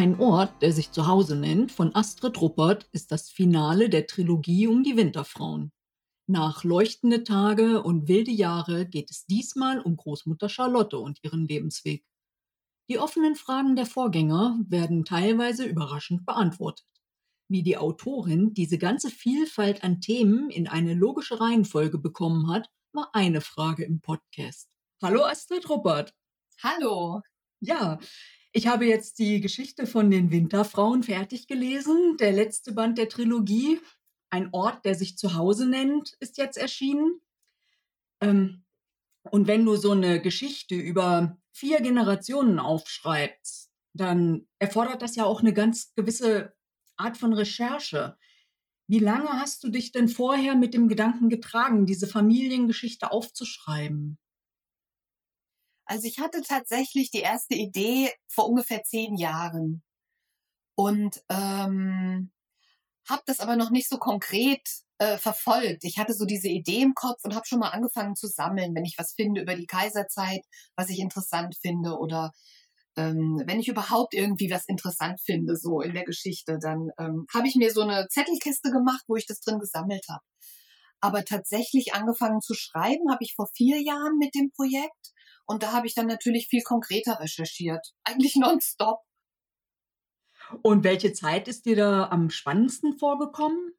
Ein Ort, der sich zu Hause nennt, von Astrid Ruppert, ist das Finale der Trilogie um die Winterfrauen. Nach leuchtende Tage und wilde Jahre geht es diesmal um Großmutter Charlotte und ihren Lebensweg. Die offenen Fragen der Vorgänger werden teilweise überraschend beantwortet. Wie die Autorin diese ganze Vielfalt an Themen in eine logische Reihenfolge bekommen hat, war eine Frage im Podcast. Hallo Astrid Ruppert. Hallo. Ja, ich habe jetzt die Geschichte von den Winterfrauen fertig gelesen. Der letzte Band der Trilogie, ein Ort, der sich zu Hause nennt, ist jetzt erschienen. Ähm, und wenn du so eine Geschichte über vier Generationen aufschreibst, dann erfordert das ja auch eine ganz gewisse Art von Recherche. Wie lange hast du dich denn vorher mit dem Gedanken getragen, diese Familiengeschichte aufzuschreiben? Also ich hatte tatsächlich die erste Idee vor ungefähr zehn Jahren und ähm, habe das aber noch nicht so konkret äh, verfolgt. Ich hatte so diese Idee im Kopf und habe schon mal angefangen zu sammeln, wenn ich was finde über die Kaiserzeit, was ich interessant finde oder ähm, wenn ich überhaupt irgendwie was interessant finde, so in der Geschichte, dann ähm, habe ich mir so eine Zettelkiste gemacht, wo ich das drin gesammelt habe. Aber tatsächlich angefangen zu schreiben habe ich vor vier Jahren mit dem Projekt und da habe ich dann natürlich viel konkreter recherchiert. Eigentlich nonstop. Und welche Zeit ist dir da am spannendsten vorgekommen?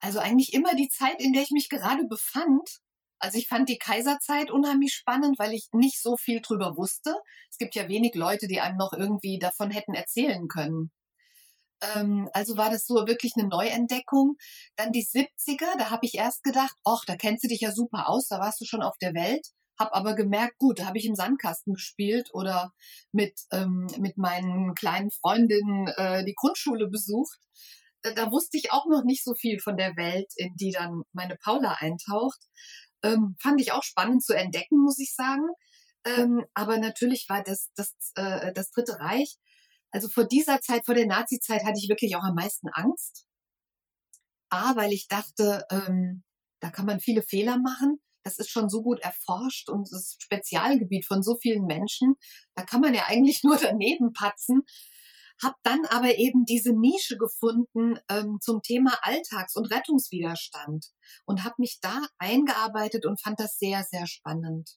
Also eigentlich immer die Zeit, in der ich mich gerade befand. Also ich fand die Kaiserzeit unheimlich spannend, weil ich nicht so viel drüber wusste. Es gibt ja wenig Leute, die einem noch irgendwie davon hätten erzählen können. Ähm, also war das so wirklich eine Neuentdeckung. Dann die 70er, da habe ich erst gedacht, ach, da kennst du dich ja super aus, da warst du schon auf der Welt. Hab aber gemerkt, gut, da habe ich im Sandkasten gespielt oder mit, ähm, mit meinen kleinen Freundinnen äh, die Grundschule besucht. Da, da wusste ich auch noch nicht so viel von der Welt, in die dann meine Paula eintaucht. Ähm, fand ich auch spannend zu entdecken, muss ich sagen. Ähm, aber natürlich war das, das, äh, das Dritte Reich, also vor dieser Zeit, vor der Nazi-Zeit, hatte ich wirklich auch am meisten Angst. A, weil ich dachte, ähm, da kann man viele Fehler machen das ist schon so gut erforscht und das Spezialgebiet von so vielen Menschen. Da kann man ja eigentlich nur daneben patzen. Hab dann aber eben diese Nische gefunden ähm, zum Thema Alltags- und Rettungswiderstand und habe mich da eingearbeitet und fand das sehr, sehr spannend.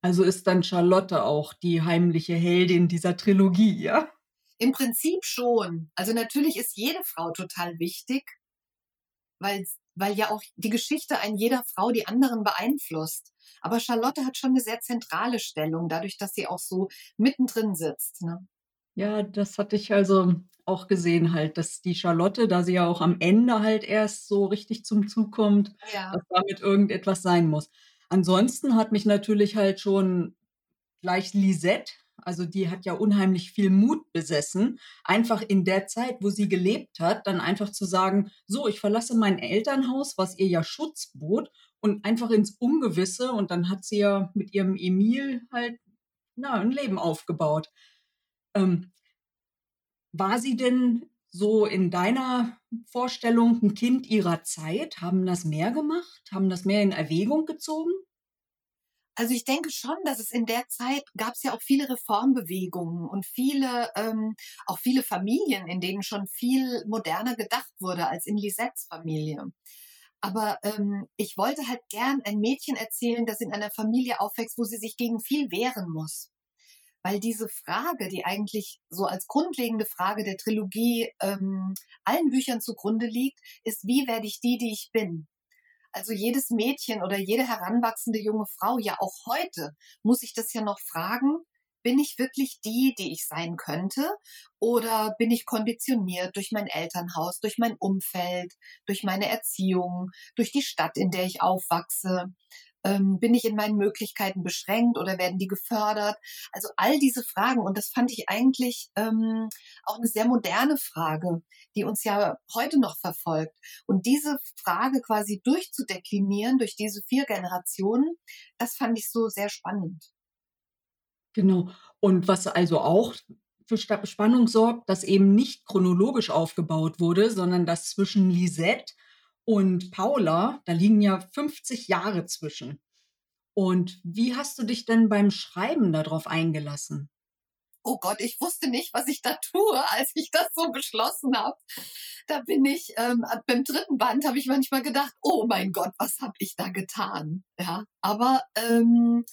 Also ist dann Charlotte auch die heimliche Heldin dieser Trilogie, ja? Im Prinzip schon. Also natürlich ist jede Frau total wichtig, weil weil ja auch die Geschichte ein jeder Frau die anderen beeinflusst. Aber Charlotte hat schon eine sehr zentrale Stellung, dadurch, dass sie auch so mittendrin sitzt. Ne? Ja, das hatte ich also auch gesehen halt, dass die Charlotte, da sie ja auch am Ende halt erst so richtig zum Zug kommt, ja. dass damit irgendetwas sein muss. Ansonsten hat mich natürlich halt schon gleich Lisette also die hat ja unheimlich viel Mut besessen, einfach in der Zeit, wo sie gelebt hat, dann einfach zu sagen, so, ich verlasse mein Elternhaus, was ihr ja Schutz bot, und einfach ins Ungewisse. Und dann hat sie ja mit ihrem Emil halt na, ein Leben aufgebaut. Ähm, war sie denn so in deiner Vorstellung ein Kind ihrer Zeit? Haben das mehr gemacht? Haben das mehr in Erwägung gezogen? Also ich denke schon, dass es in der Zeit gab es ja auch viele Reformbewegungen und viele, ähm, auch viele Familien, in denen schon viel moderner gedacht wurde als in Lisettes Familie. Aber ähm, ich wollte halt gern ein Mädchen erzählen, das in einer Familie aufwächst, wo sie sich gegen viel wehren muss. Weil diese Frage, die eigentlich so als grundlegende Frage der Trilogie ähm, allen Büchern zugrunde liegt, ist, wie werde ich die, die ich bin? Also jedes Mädchen oder jede heranwachsende junge Frau, ja auch heute, muss ich das ja noch fragen, bin ich wirklich die, die ich sein könnte? Oder bin ich konditioniert durch mein Elternhaus, durch mein Umfeld, durch meine Erziehung, durch die Stadt, in der ich aufwachse? Ähm, bin ich in meinen Möglichkeiten beschränkt oder werden die gefördert? Also all diese Fragen. Und das fand ich eigentlich ähm, auch eine sehr moderne Frage, die uns ja heute noch verfolgt. Und diese Frage quasi durchzudeklinieren durch diese vier Generationen, das fand ich so sehr spannend. Genau. Und was also auch für Spannung sorgt, dass eben nicht chronologisch aufgebaut wurde, sondern dass zwischen Lisette und Paula, da liegen ja 50 Jahre zwischen. Und wie hast du dich denn beim Schreiben darauf eingelassen? oh Gott, ich wusste nicht, was ich da tue, als ich das so beschlossen habe. Da bin ich, ähm, beim dritten Band habe ich manchmal gedacht, oh mein Gott, was habe ich da getan? Ja, aber ähm,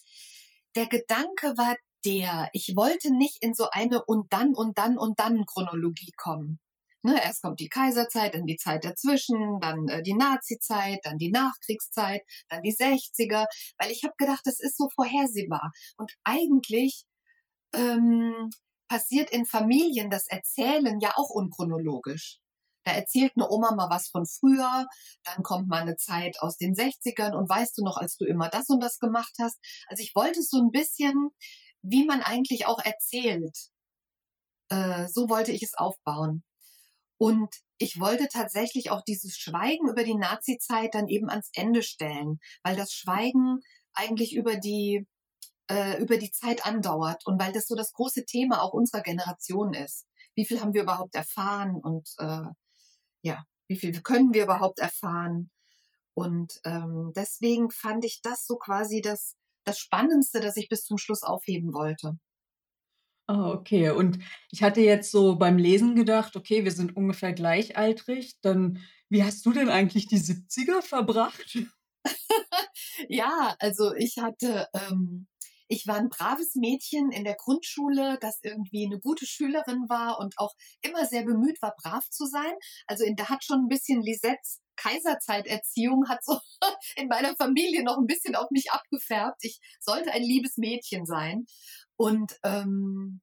der Gedanke war der, ich wollte nicht in so eine und dann und dann und dann Chronologie kommen. Ne, erst kommt die Kaiserzeit, dann die Zeit dazwischen, dann äh, die Nazizeit, dann die Nachkriegszeit, dann die 60er, weil ich habe gedacht, das ist so vorhersehbar. Und eigentlich ähm, passiert in Familien das Erzählen ja auch unchronologisch. Da erzählt eine Oma mal was von früher, dann kommt mal eine Zeit aus den 60ern und weißt du noch, als du immer das und das gemacht hast. Also ich wollte so ein bisschen, wie man eigentlich auch erzählt. Äh, so wollte ich es aufbauen. Und ich wollte tatsächlich auch dieses Schweigen über die Nazi-Zeit dann eben ans Ende stellen, weil das Schweigen eigentlich über die äh, über die Zeit andauert und weil das so das große Thema auch unserer Generation ist. Wie viel haben wir überhaupt erfahren und äh, ja, wie viel können wir überhaupt erfahren? Und ähm, deswegen fand ich das so quasi das, das Spannendste, das ich bis zum Schluss aufheben wollte. Ah, okay. Und ich hatte jetzt so beim Lesen gedacht, okay, wir sind ungefähr gleichaltrig. Dann, wie hast du denn eigentlich die 70er verbracht? ja, also ich hatte ähm, ich war ein braves Mädchen in der Grundschule, das irgendwie eine gute Schülerin war und auch immer sehr bemüht war, brav zu sein. Also in, da hat schon ein bisschen Lisettes Kaiserzeiterziehung hat so in meiner Familie noch ein bisschen auf mich abgefärbt. Ich sollte ein liebes Mädchen sein. Und ähm,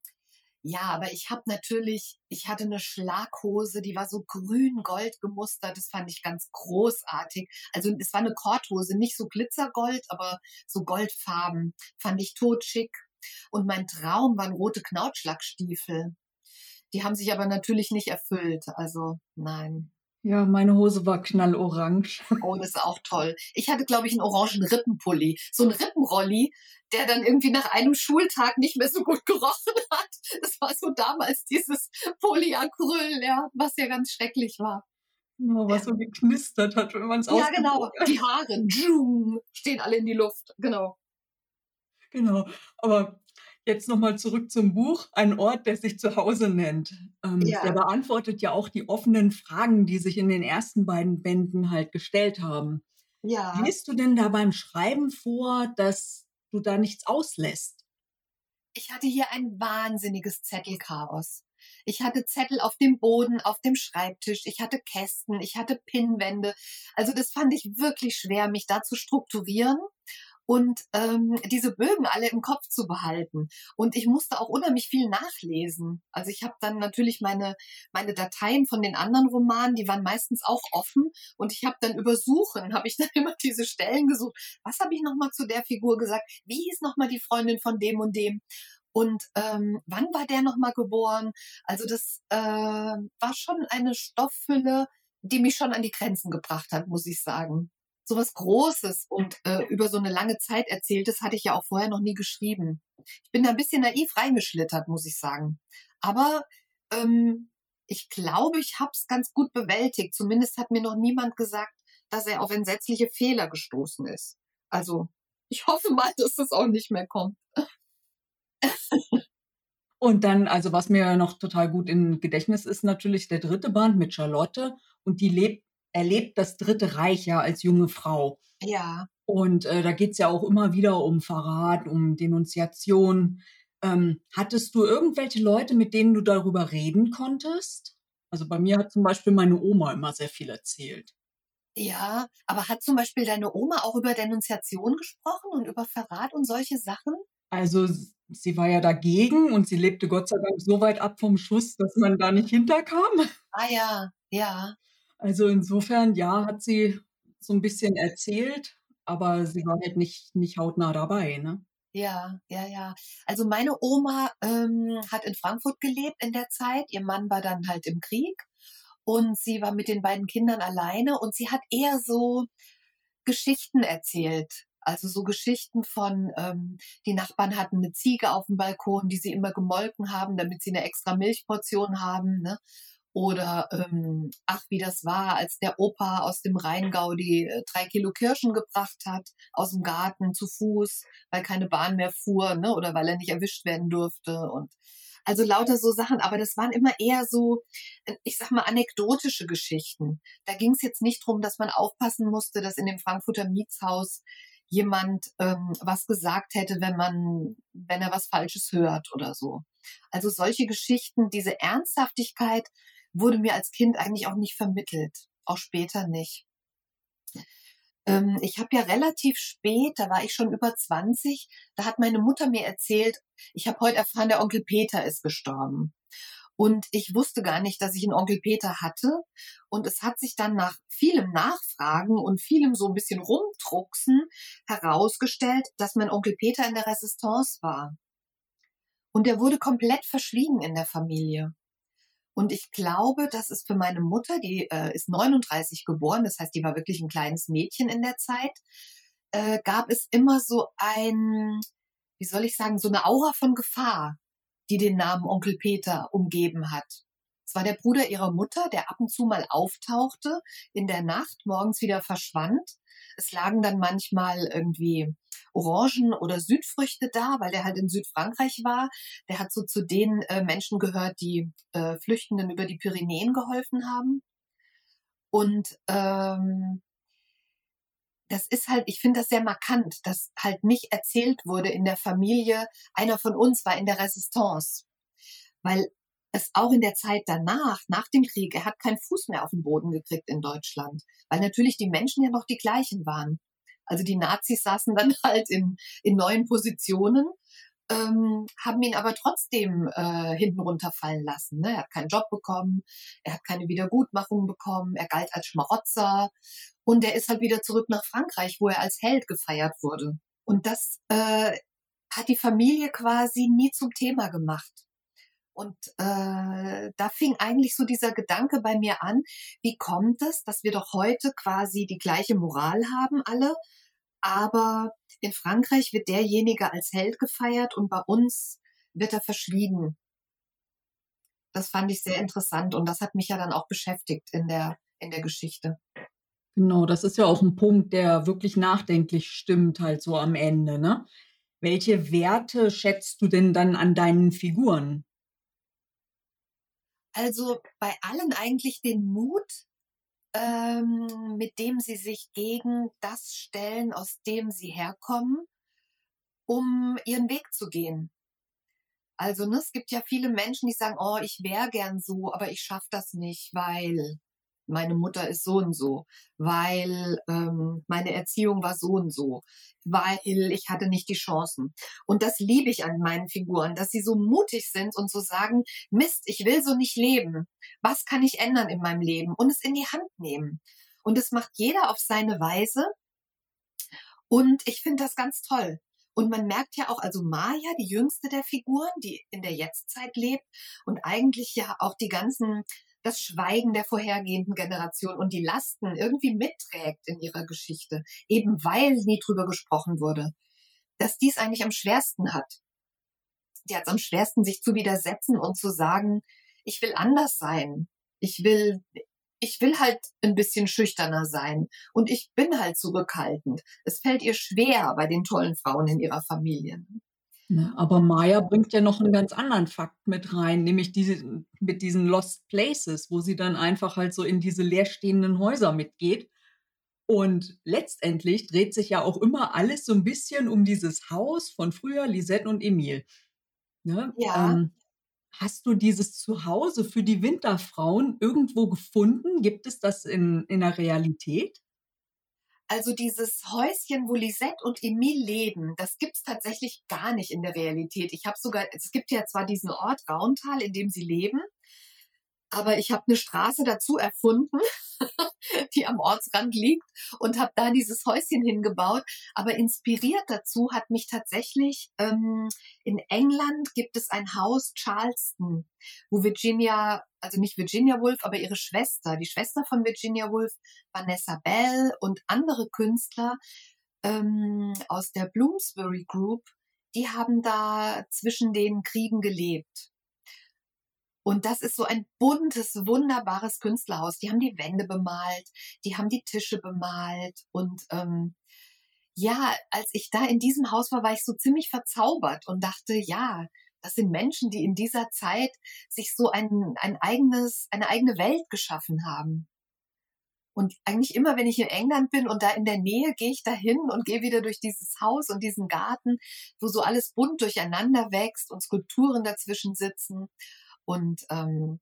ja, aber ich habe natürlich, ich hatte eine Schlaghose, die war so grün-gold gemustert. Das fand ich ganz großartig. Also es war eine Korthose, nicht so glitzergold, aber so goldfarben. Fand ich totschick. Und mein Traum waren rote Knautschlackstiefel. Die haben sich aber natürlich nicht erfüllt. Also nein. Ja, meine Hose war knallorange. Oh, das ist auch toll. Ich hatte, glaube ich, einen orangen Rippenpulli. So ein Rippenrolli, der dann irgendwie nach einem Schultag nicht mehr so gut gerochen hat. Das war so damals dieses Polyacryl, ja, was ja ganz schrecklich war. Genau, was ja. so geknistert hat, wenn man es Ja, genau. Die Haare stehen alle in die Luft. Genau. Genau. Aber Jetzt nochmal zurück zum Buch. Ein Ort, der sich zu Hause nennt. Ähm, ja. Der beantwortet ja auch die offenen Fragen, die sich in den ersten beiden Bänden halt gestellt haben. Ja. Liest du denn da beim Schreiben vor, dass du da nichts auslässt? Ich hatte hier ein wahnsinniges Zettelchaos. Ich hatte Zettel auf dem Boden, auf dem Schreibtisch, ich hatte Kästen, ich hatte Pinnwände. Also das fand ich wirklich schwer, mich da zu strukturieren und ähm, diese Bögen alle im Kopf zu behalten. Und ich musste auch unheimlich viel nachlesen. Also ich habe dann natürlich meine, meine Dateien von den anderen Romanen, die waren meistens auch offen. Und ich habe dann über Suchen, habe ich dann immer diese Stellen gesucht. Was habe ich nochmal zu der Figur gesagt? Wie hieß nochmal die Freundin von dem und dem? Und ähm, wann war der nochmal geboren? Also das äh, war schon eine Stofffülle, die mich schon an die Grenzen gebracht hat, muss ich sagen so was Großes und äh, über so eine lange Zeit erzähltes hatte ich ja auch vorher noch nie geschrieben. Ich bin da ein bisschen naiv reingeschlittert, muss ich sagen. Aber ähm, ich glaube, ich habe es ganz gut bewältigt. Zumindest hat mir noch niemand gesagt, dass er auf entsetzliche Fehler gestoßen ist. Also ich hoffe mal, dass das auch nicht mehr kommt. Und dann, also was mir noch total gut im Gedächtnis ist, natürlich der dritte Band mit Charlotte. Und die lebt erlebt das Dritte Reich ja als junge Frau. Ja. Und äh, da es ja auch immer wieder um Verrat, um Denunziation. Ähm, hattest du irgendwelche Leute, mit denen du darüber reden konntest? Also bei mir hat zum Beispiel meine Oma immer sehr viel erzählt. Ja, aber hat zum Beispiel deine Oma auch über Denunziation gesprochen und über Verrat und solche Sachen? Also sie war ja dagegen und sie lebte Gott sei Dank so weit ab vom Schuss, dass man da nicht hinterkam. Ah ja, ja. Also insofern, ja, hat sie so ein bisschen erzählt, aber sie war halt nicht nicht hautnah dabei, ne? Ja, ja, ja. Also meine Oma ähm, hat in Frankfurt gelebt in der Zeit. Ihr Mann war dann halt im Krieg und sie war mit den beiden Kindern alleine und sie hat eher so Geschichten erzählt. Also so Geschichten von, ähm, die Nachbarn hatten eine Ziege auf dem Balkon, die sie immer gemolken haben, damit sie eine extra Milchportion haben. Ne? Oder ähm, ach, wie das war, als der Opa aus dem Rheingau die äh, drei Kilo Kirschen gebracht hat aus dem Garten zu Fuß, weil keine Bahn mehr fuhr, ne? Oder weil er nicht erwischt werden durfte. Und Also lauter so Sachen, aber das waren immer eher so, ich sag mal, anekdotische Geschichten. Da ging es jetzt nicht drum, dass man aufpassen musste, dass in dem Frankfurter Mietshaus jemand ähm, was gesagt hätte, wenn man, wenn er was Falsches hört oder so. Also solche Geschichten, diese Ernsthaftigkeit wurde mir als Kind eigentlich auch nicht vermittelt, auch später nicht. Ähm, ich habe ja relativ spät, da war ich schon über 20, da hat meine Mutter mir erzählt, ich habe heute erfahren, der Onkel Peter ist gestorben. Und ich wusste gar nicht, dass ich einen Onkel Peter hatte. Und es hat sich dann nach vielem Nachfragen und vielem so ein bisschen rumdrucksen herausgestellt, dass mein Onkel Peter in der Resistance war. Und er wurde komplett verschwiegen in der Familie. Und ich glaube, das ist für meine Mutter, die äh, ist 39 geboren, das heißt, die war wirklich ein kleines Mädchen in der Zeit, äh, gab es immer so ein, wie soll ich sagen, so eine Aura von Gefahr, die den Namen Onkel Peter umgeben hat. Es war der Bruder ihrer Mutter, der ab und zu mal auftauchte, in der Nacht morgens wieder verschwand es lagen dann manchmal irgendwie Orangen oder Südfrüchte da, weil der halt in Südfrankreich war. Der hat so zu den äh, Menschen gehört, die äh, Flüchtenden über die Pyrenäen geholfen haben. Und ähm, das ist halt, ich finde das sehr markant, dass halt nicht erzählt wurde in der Familie, einer von uns war in der Resistance. Weil es auch in der Zeit danach, nach dem Krieg, er hat keinen Fuß mehr auf den Boden gekriegt in Deutschland, weil natürlich die Menschen ja noch die gleichen waren. Also die Nazis saßen dann halt in, in neuen Positionen, ähm, haben ihn aber trotzdem äh, hinten runterfallen lassen. Ne? Er hat keinen Job bekommen, er hat keine Wiedergutmachung bekommen, er galt als Schmarotzer und er ist halt wieder zurück nach Frankreich, wo er als Held gefeiert wurde. Und das äh, hat die Familie quasi nie zum Thema gemacht. Und äh, da fing eigentlich so dieser Gedanke bei mir an, wie kommt es, dass wir doch heute quasi die gleiche Moral haben alle, aber in Frankreich wird derjenige als Held gefeiert und bei uns wird er verschwiegen. Das fand ich sehr interessant und das hat mich ja dann auch beschäftigt in der, in der Geschichte. Genau, das ist ja auch ein Punkt, der wirklich nachdenklich stimmt, halt so am Ende. Ne? Welche Werte schätzt du denn dann an deinen Figuren? Also bei allen eigentlich den Mut, ähm, mit dem sie sich gegen das stellen, aus dem sie herkommen, um ihren Weg zu gehen. Also ne, es gibt ja viele Menschen, die sagen, oh, ich wäre gern so, aber ich schaffe das nicht, weil meine Mutter ist so und so, weil ähm, meine Erziehung war so und so, weil ich hatte nicht die Chancen. Und das liebe ich an meinen Figuren, dass sie so mutig sind und so sagen, Mist, ich will so nicht leben. Was kann ich ändern in meinem Leben? Und es in die Hand nehmen. Und das macht jeder auf seine Weise. Und ich finde das ganz toll. Und man merkt ja auch, also Maya, die jüngste der Figuren, die in der Jetztzeit lebt und eigentlich ja auch die ganzen das Schweigen der vorhergehenden Generation und die Lasten irgendwie mitträgt in ihrer Geschichte, eben weil nie drüber gesprochen wurde, dass dies eigentlich am schwersten hat. Die hat es am schwersten, sich zu widersetzen und zu sagen, ich will anders sein. Ich will, ich will halt ein bisschen schüchterner sein und ich bin halt zurückhaltend. Es fällt ihr schwer bei den tollen Frauen in ihrer Familie. Ne, aber Maya bringt ja noch einen ganz anderen Fakt mit rein, nämlich diese mit diesen Lost Places, wo sie dann einfach halt so in diese leerstehenden Häuser mitgeht. Und letztendlich dreht sich ja auch immer alles so ein bisschen um dieses Haus von früher, Lisette und Emil. Ne? Ja. Ähm, hast du dieses Zuhause für die Winterfrauen irgendwo gefunden? Gibt es das in in der Realität? Also dieses Häuschen, wo Lisette und Emile leben, das gibt's tatsächlich gar nicht in der Realität. Ich habe sogar, es gibt ja zwar diesen Ort Rauntal, in dem sie leben, aber ich habe eine Straße dazu erfunden, die am Ortsrand liegt und habe da dieses Häuschen hingebaut. Aber inspiriert dazu hat mich tatsächlich ähm, in England gibt es ein Haus Charleston, wo Virginia, also nicht Virginia Woolf, aber ihre Schwester, die Schwester von Virginia Woolf, Vanessa Bell und andere Künstler ähm, aus der Bloomsbury Group, die haben da zwischen den Kriegen gelebt. Und das ist so ein buntes, wunderbares Künstlerhaus. Die haben die Wände bemalt, die haben die Tische bemalt. Und ähm, ja, als ich da in diesem Haus war, war ich so ziemlich verzaubert und dachte, ja, das sind Menschen, die in dieser Zeit sich so ein, ein eigenes, eine eigene Welt geschaffen haben. Und eigentlich immer, wenn ich in England bin und da in der Nähe, gehe ich da hin und gehe wieder durch dieses Haus und diesen Garten, wo so alles bunt durcheinander wächst und Skulpturen dazwischen sitzen und ähm,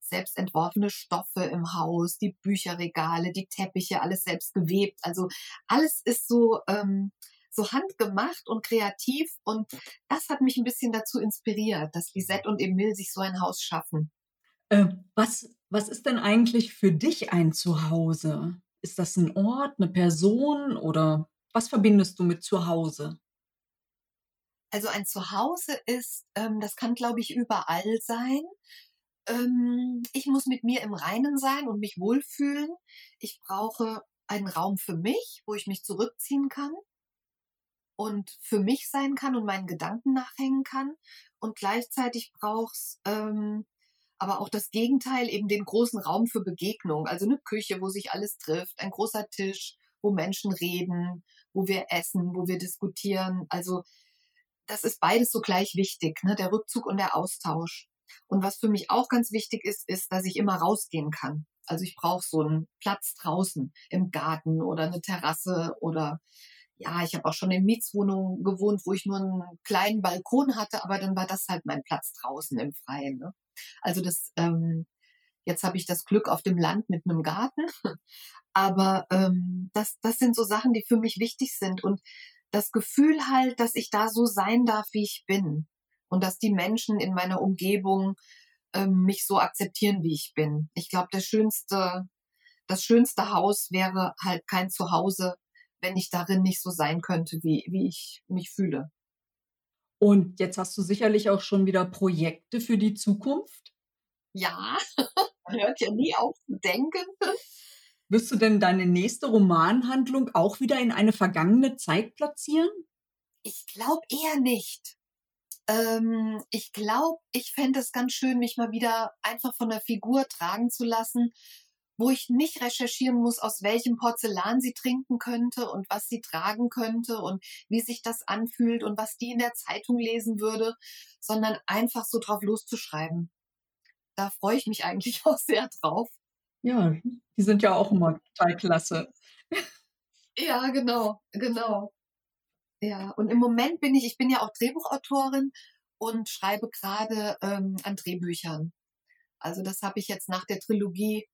selbst entworfene Stoffe im Haus, die Bücherregale, die Teppiche, alles selbst gewebt. Also alles ist so, ähm, so handgemacht und kreativ und das hat mich ein bisschen dazu inspiriert, dass Lisette und Emil sich so ein Haus schaffen. Äh, was, was ist denn eigentlich für dich ein Zuhause? Ist das ein Ort, eine Person oder was verbindest du mit Zuhause? Also ein Zuhause ist, ähm, das kann, glaube ich, überall sein. Ähm, ich muss mit mir im Reinen sein und mich wohlfühlen. Ich brauche einen Raum für mich, wo ich mich zurückziehen kann und für mich sein kann und meinen Gedanken nachhängen kann. Und gleichzeitig brauchst ähm, aber auch das Gegenteil, eben den großen Raum für Begegnung. Also eine Küche, wo sich alles trifft, ein großer Tisch, wo Menschen reden, wo wir essen, wo wir diskutieren. Also das ist beides so gleich wichtig, ne? der Rückzug und der Austausch. Und was für mich auch ganz wichtig ist, ist, dass ich immer rausgehen kann. Also ich brauche so einen Platz draußen im Garten oder eine Terrasse oder ja, ich habe auch schon in Mietswohnungen gewohnt, wo ich nur einen kleinen Balkon hatte, aber dann war das halt mein Platz draußen im Freien. Ne? Also das, ähm, jetzt habe ich das Glück auf dem Land mit einem Garten, aber ähm, das, das sind so Sachen, die für mich wichtig sind und das Gefühl halt, dass ich da so sein darf, wie ich bin und dass die Menschen in meiner Umgebung ähm, mich so akzeptieren, wie ich bin. Ich glaube, der schönste, das schönste Haus wäre halt kein Zuhause, wenn ich darin nicht so sein könnte, wie, wie ich mich fühle. Und jetzt hast du sicherlich auch schon wieder Projekte für die Zukunft? Ja, man hört ja nie auf zu denken. Wirst du denn deine nächste Romanhandlung auch wieder in eine vergangene Zeit platzieren? Ich glaube eher nicht. Ähm, ich glaube, ich fände es ganz schön, mich mal wieder einfach von der Figur tragen zu lassen wo ich nicht recherchieren muss, aus welchem Porzellan sie trinken könnte und was sie tragen könnte und wie sich das anfühlt und was die in der Zeitung lesen würde, sondern einfach so drauf loszuschreiben. Da freue ich mich eigentlich auch sehr drauf. Ja, die sind ja auch immer total klasse. Ja, genau, genau. Ja, und im Moment bin ich, ich bin ja auch Drehbuchautorin und schreibe gerade ähm, an Drehbüchern. Also das habe ich jetzt nach der Trilogie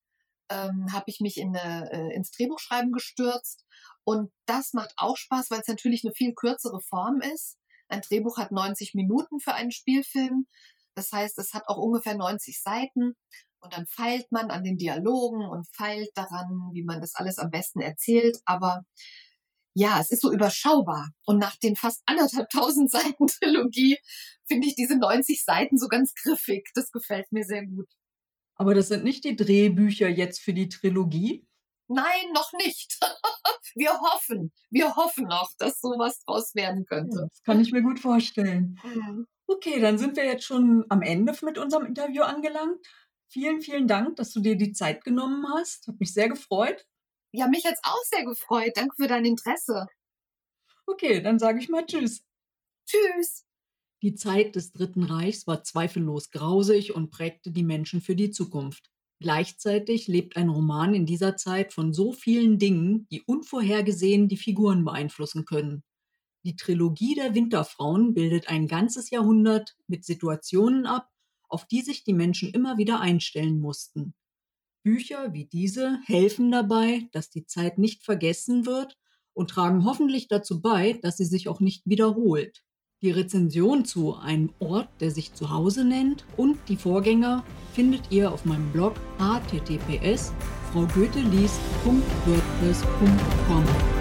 ähm, habe ich mich in eine, äh, ins Drehbuchschreiben gestürzt. Und das macht auch Spaß, weil es natürlich eine viel kürzere Form ist. Ein Drehbuch hat 90 Minuten für einen Spielfilm. Das heißt, es hat auch ungefähr 90 Seiten. Und dann feilt man an den Dialogen und feilt daran, wie man das alles am besten erzählt. Aber ja, es ist so überschaubar. Und nach den fast anderthalbtausend Seiten Trilogie finde ich diese 90 Seiten so ganz griffig. Das gefällt mir sehr gut. Aber das sind nicht die Drehbücher jetzt für die Trilogie? Nein, noch nicht. wir hoffen, wir hoffen noch, dass sowas draus werden könnte. Das kann ich mir gut vorstellen. Mhm. Okay, dann sind wir jetzt schon am Ende mit unserem Interview angelangt. Vielen, vielen Dank, dass du dir die Zeit genommen hast. Hat mich sehr gefreut. Ja, mich jetzt auch sehr gefreut. Danke für dein Interesse. Okay, dann sage ich mal Tschüss. Tschüss. Die Zeit des Dritten Reichs war zweifellos grausig und prägte die Menschen für die Zukunft. Gleichzeitig lebt ein Roman in dieser Zeit von so vielen Dingen, die unvorhergesehen die Figuren beeinflussen können. Die Trilogie der Winterfrauen bildet ein ganzes Jahrhundert mit Situationen ab, auf die sich die Menschen immer wieder einstellen mussten. Bücher wie diese helfen dabei, dass die Zeit nicht vergessen wird und tragen hoffentlich dazu bei, dass sie sich auch nicht wiederholt. Die Rezension zu einem Ort, der sich Zuhause nennt und die Vorgänger findet ihr auf meinem Blog https fraugoetheliest.wordpress.com.